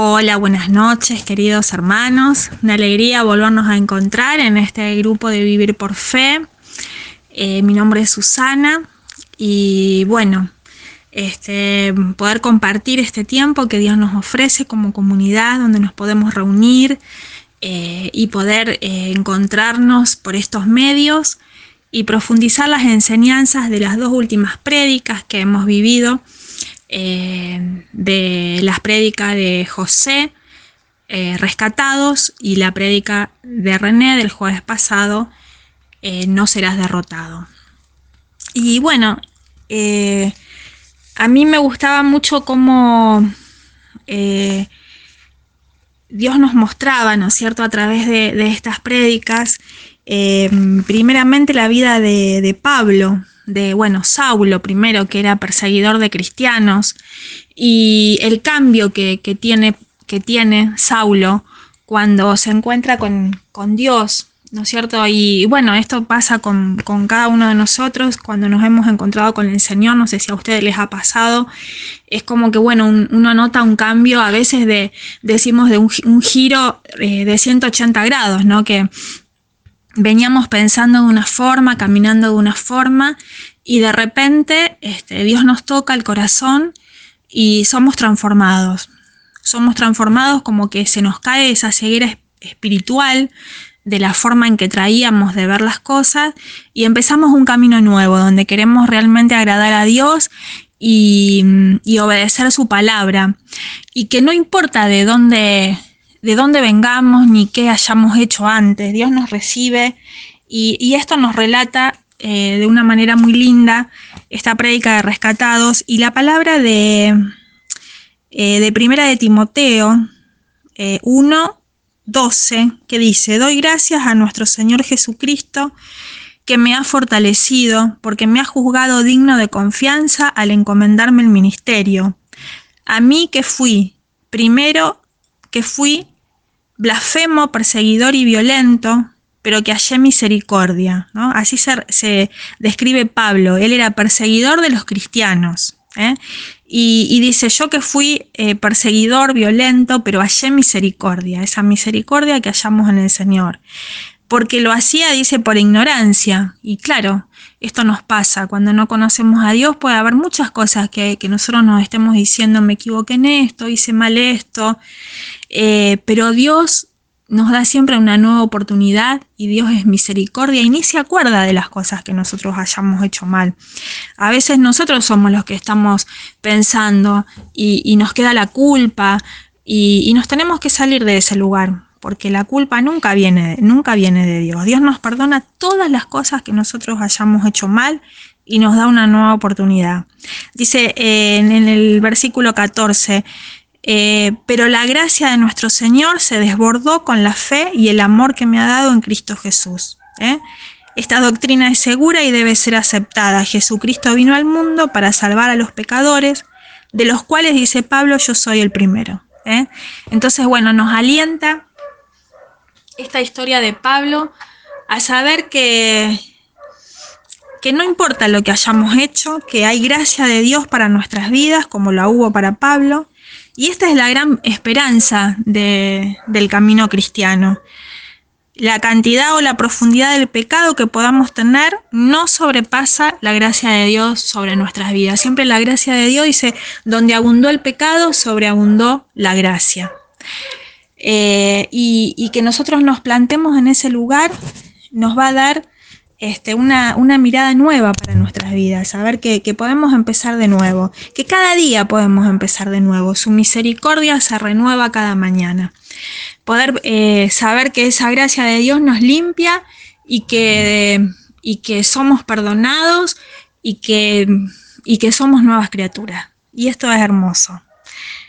Hola, buenas noches queridos hermanos. Una alegría volvernos a encontrar en este grupo de Vivir por Fe. Eh, mi nombre es Susana y bueno, este, poder compartir este tiempo que Dios nos ofrece como comunidad donde nos podemos reunir eh, y poder eh, encontrarnos por estos medios y profundizar las enseñanzas de las dos últimas prédicas que hemos vivido eh, de las prédicas de José eh, rescatados y la prédica de René del jueves pasado, eh, no serás derrotado. Y bueno, a mí me gustaba mucho cómo Dios nos mostraba, ¿no es cierto?, a través de, estas prédicas, primeramente la vida de Pablo, de, bueno, Saulo primero, que era perseguidor de cristianos, y el cambio que, tiene, que tiene Saulo cuando se encuentra con, Dios, ¿no es cierto? Y bueno, esto pasa con, cada uno de nosotros cuando nos hemos encontrado con el Señor, no sé si a ustedes les ha pasado, es como que, bueno, uno nota un cambio, a veces de, decimos de un, giro eh, de 180 grados, ¿no? Que veníamos pensando de una forma, caminando de una forma, y de repente este, Dios nos toca el corazón y somos transformados. Somos transformados como que se nos cae esa ceguera espiritual de la forma en que traíamos de ver las cosas y empezamos un camino nuevo donde queremos realmente agradar a Dios y, obedecer su palabra. Y que no importa de dónde de dónde vengamos ni qué hayamos hecho antes. Dios nos recibe y, esto nos relata eh, de una manera muy linda esta prédica de rescatados y la palabra de, eh, de primera de Timoteo 1, eh, 12, que dice, doy gracias a nuestro Señor Jesucristo que me ha fortalecido porque me ha juzgado digno de confianza al encomendarme el ministerio. A mí que fui primero que fui blasfemo, perseguidor y violento, pero que hallé misericordia. ¿no? Así se, describe Pablo. Él era perseguidor de los cristianos. ¿eh? Y, dice, yo que fui eh, perseguidor, violento, pero hallé misericordia, esa misericordia que hallamos en el Señor. Porque lo hacía, dice, por ignorancia. Y claro, esto nos pasa. Cuando no conocemos a Dios puede haber muchas cosas que, que nosotros nos estemos diciendo, me equivoqué en esto, hice mal esto. Eh, pero Dios nos da siempre una nueva oportunidad y Dios es misericordia y ni se acuerda de las cosas que nosotros hayamos hecho mal. A veces nosotros somos los que estamos pensando y, nos queda la culpa y, nos tenemos que salir de ese lugar porque la culpa nunca viene, nunca viene de Dios. Dios nos perdona todas las cosas que nosotros hayamos hecho mal y nos da una nueva oportunidad. Dice eh, en el versículo 14, eh, pero la gracia de nuestro Señor se desbordó con la fe y el amor que me ha dado en Cristo Jesús. ¿eh? Esta doctrina es segura y debe ser aceptada. Jesucristo vino al mundo para salvar a los pecadores, de los cuales, dice Pablo, yo soy el primero. Entonces, bueno, nos alienta esta historia de Pablo a saber que, que no importa lo que hayamos hecho, que hay gracia de Dios para nuestras vidas, como la hubo para Pablo, y esta es la gran esperanza del camino cristiano. La cantidad o la profundidad del pecado que podamos tener no sobrepasa la gracia de Dios sobre nuestras vidas. Siempre la gracia de Dios dice, donde abundó el pecado, sobreabundó la gracia. Eh, y, que nosotros nos plantemos en ese lugar nos va a dar este, una, mirada nueva para nuestras vidas, saber que, podemos empezar de nuevo, que cada día podemos empezar de nuevo, su misericordia se renueva cada mañana. Poder eh, saber que esa gracia de Dios nos limpia y que, y que somos perdonados y que, y que somos nuevas criaturas. Y esto es hermoso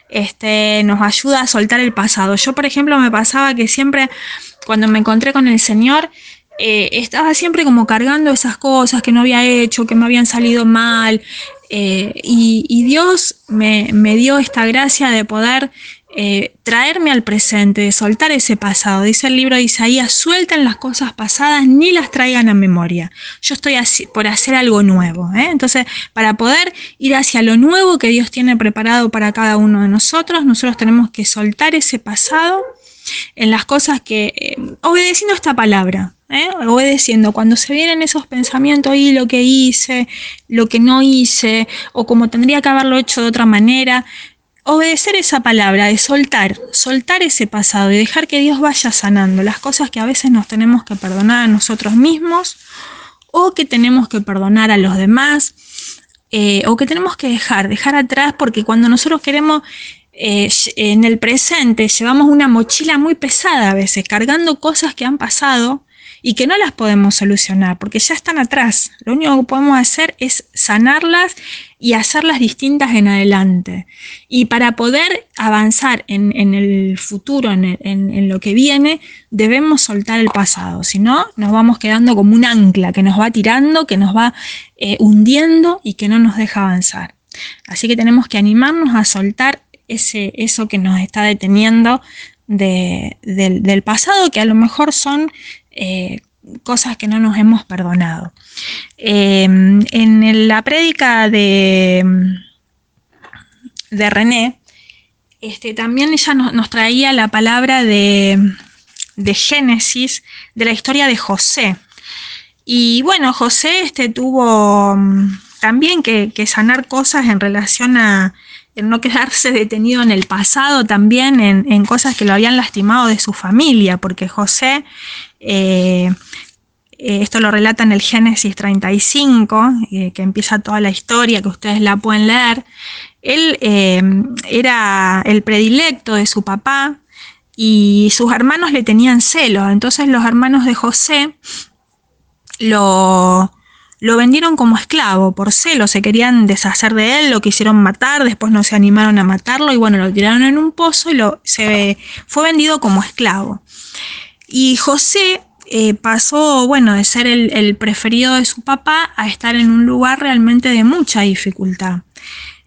este, nos ayuda a soltar el pasado. Yo, por ejemplo, me pasaba que siempre cuando me encontré con el Señor, eh, estaba siempre como cargando esas cosas que no había hecho, que me habían salido mal. Eh, y, Dios me, dio esta gracia de poder eh, traerme al presente, de soltar ese pasado. Dice el libro de Isaías, suelten las cosas pasadas ni las traigan a memoria. Yo estoy por hacer algo nuevo. Entonces, para poder ir hacia lo nuevo que Dios tiene preparado para cada uno de nosotros, nosotros tenemos que soltar ese pasado en las cosas que, obedeciendo esta palabra, obedeciendo, cuando se vienen esos pensamientos y lo que hice, lo que no hice, o como tendría que haberlo hecho de otra manera, obedecer esa palabra, de soltar, soltar ese pasado y dejar que Dios vaya sanando las cosas que a veces nos tenemos que perdonar a nosotros mismos o que tenemos que perdonar a los demás eh, o que tenemos que dejar, dejar atrás porque cuando nosotros queremos eh, en el presente llevamos una mochila muy pesada a veces, cargando cosas que han pasado y que no las podemos solucionar porque ya están atrás. Lo único que podemos hacer es sanarlas y hacerlas distintas en adelante. Y para poder avanzar en, el futuro, en, lo que viene, debemos soltar el pasado. Si no, nos vamos quedando como un ancla que nos va tirando, que nos va eh, hundiendo y que no nos deja avanzar. Así que tenemos que animarnos a soltar ese, eso que nos está deteniendo del, pasado, que a lo mejor son eh, cosas que no nos hemos perdonado. Em, en la prédica de, de René, este, también ella nos, traía la palabra de, Génesis, de la historia de José. Y bueno, José este, tuvo mm, también que, sanar cosas en relación a no quedarse detenido en el pasado, también en, cosas que lo habían lastimado de su familia, porque José eh, eh, esto lo relata en el Génesis 35, eh, que empieza toda la historia, que ustedes la pueden leer. Él era el predilecto de su papá y sus hermanos le tenían celos. Entonces los hermanos de José lo, vendieron como esclavo por celos, se querían deshacer de él, lo quisieron matar, después no se animaron a matarlo y bueno, lo tiraron en un pozo y lo, se, fue vendido como esclavo. Y José eh, pasó, bueno, de ser el, preferido de su papá a estar en un lugar realmente de mucha dificultad.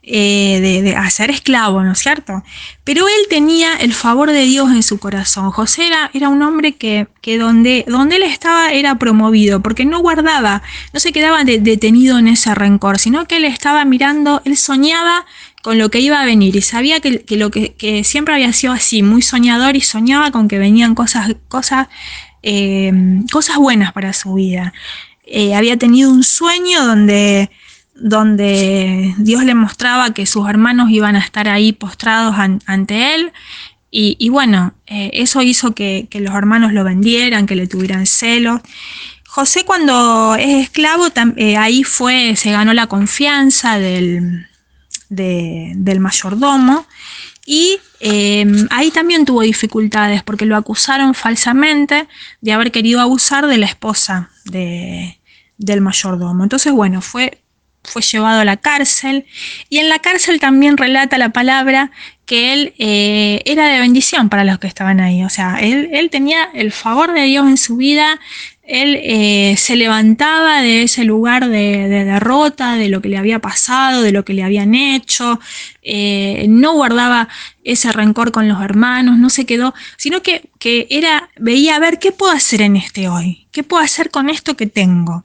Eh, de, de, a ser esclavo, ¿no es cierto? Pero él tenía el favor de Dios en su corazón. José era, un hombre que, donde, donde, él estaba era promovido, porque no guardaba, no se quedaba detenido en ese rencor, sino que él estaba mirando, él soñaba con lo que iba a venir y sabía que, lo que, que, siempre había sido así, muy soñador y soñaba con que venían cosas, cosas eh, cosas buenas para su vida. Eh, había tenido un sueño donde, donde Dios le mostraba que sus hermanos iban a estar ahí postrados ante él. Y, bueno, eh, eso hizo que, los hermanos lo vendieran, que le tuvieran celos. José cuando es esclavo, ahí fue, se ganó la confianza del, del mayordomo y em, ahí también tuvo dificultades porque lo acusaron falsamente de haber querido abusar de la esposa del mayordomo. Entonces, bueno, fue, fue llevado a la cárcel y en la cárcel también relata la palabra que él eh, era de bendición para los que estaban ahí. O sea, él, él tenía el favor de Dios en su vida, él eh, se levantaba de ese lugar de, derrota, de lo que le había pasado, de lo que le habían hecho, eh, no guardaba ese rencor con los hermanos, no se quedó, sino que, era, veía a ver qué puedo hacer en este hoy, qué puedo hacer con esto que tengo,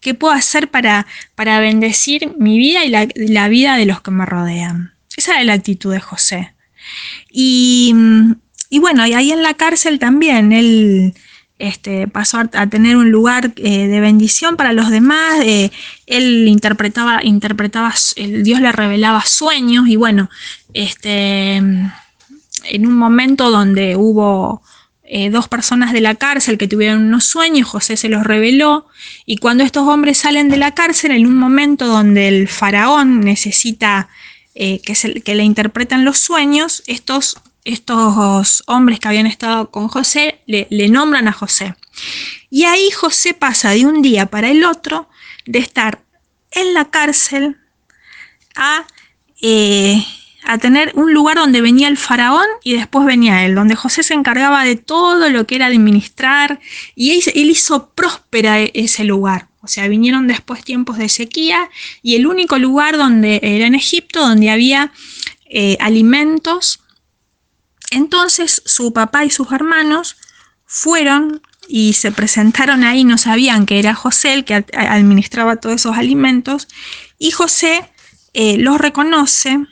qué puedo hacer para, para bendecir mi vida y la, la vida de los que me rodean. Esa era la actitud de José. Y, y bueno, ahí en la cárcel también, él este, pasó a, tener un lugar eh, de bendición para los demás, eh, él interpretaba, interpretaba, Dios le revelaba sueños y bueno, este, en un momento donde hubo eh, dos personas de la cárcel que tuvieron unos sueños, José se los reveló y cuando estos hombres salen de la cárcel, en un momento donde el faraón necesita que, que le interpretan los sueños, estos estos hombres que habían estado con José le, nombran a José. Y ahí José pasa de un día para el otro de estar en la cárcel a, eh, a tener un lugar donde venía el faraón y después venía él, donde José se encargaba de todo lo que era administrar y él, hizo próspera e, ese lugar. O sea, vinieron después tiempos de sequía y el único lugar donde era en Egipto donde había eh, alimentos Entonces su papá y sus hermanos fueron y se presentaron ahí, no sabían que era José el que administraba todos esos alimentos, y José eh, los reconoce,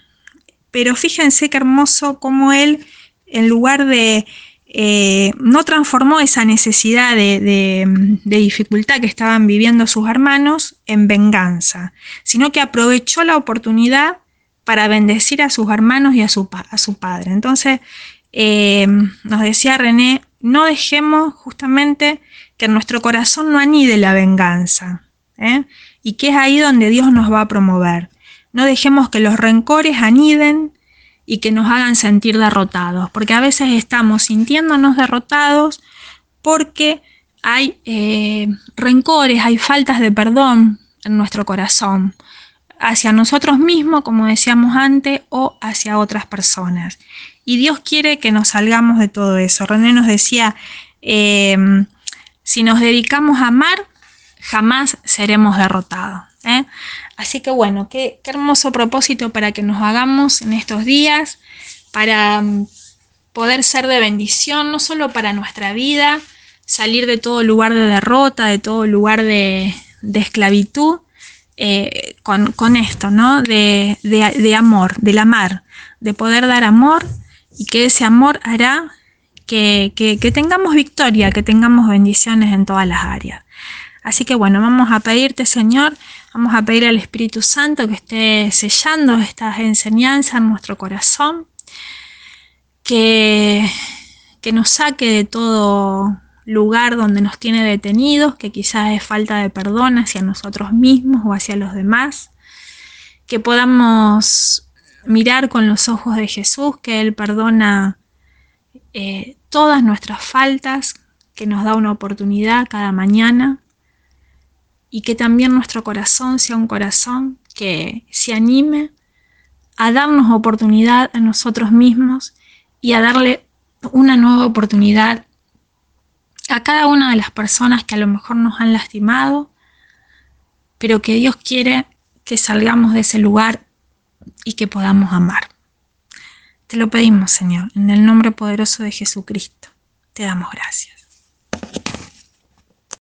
pero fíjense qué hermoso como él, en lugar de, eh, no transformó esa necesidad de, dificultad que estaban viviendo sus hermanos en venganza, sino que aprovechó la oportunidad para bendecir a sus hermanos y a su, a su padre. Entonces, eh, nos decía René, no dejemos justamente que en nuestro corazón no anide la venganza, ¿eh? y que es ahí donde Dios nos va a promover. No dejemos que los rencores aniden y que nos hagan sentir derrotados, porque a veces estamos sintiéndonos derrotados porque hay eh, rencores, hay faltas de perdón en nuestro corazón, hacia nosotros mismos, como decíamos antes, o hacia otras personas. Y Dios quiere que nos salgamos de todo eso. René nos decía, em, si nos dedicamos a amar, jamás seremos derrotados. ¿eh? Así que bueno, qué, hermoso propósito para que nos hagamos en estos días, para mm, poder ser de bendición, no solo para nuestra vida, salir de todo lugar de derrota, de todo lugar de, esclavitud, eh, con, esto, ¿no? De, de, amor, del amar, de poder dar amor y que ese amor hará que, tengamos victoria, que tengamos bendiciones en todas las áreas. Así que bueno, vamos a pedirte, Señor, vamos a pedir al Espíritu Santo que esté sellando estas enseñanzas en nuestro corazón, que, que nos saque de todo lugar donde nos tiene detenidos, que quizás es falta de perdón hacia nosotros mismos o hacia los demás, que podamos mirar con los ojos de Jesús, que Él perdona eh, todas nuestras faltas, que nos da una oportunidad cada mañana y que también nuestro corazón sea un corazón que se anime a darnos oportunidad a nosotros mismos y a darle una nueva oportunidad a cada una de las personas que a lo mejor nos han lastimado, pero que Dios quiere que salgamos de ese lugar y que podamos amar. Te lo pedimos, Señor, en el nombre poderoso de Jesucristo. Te damos gracias.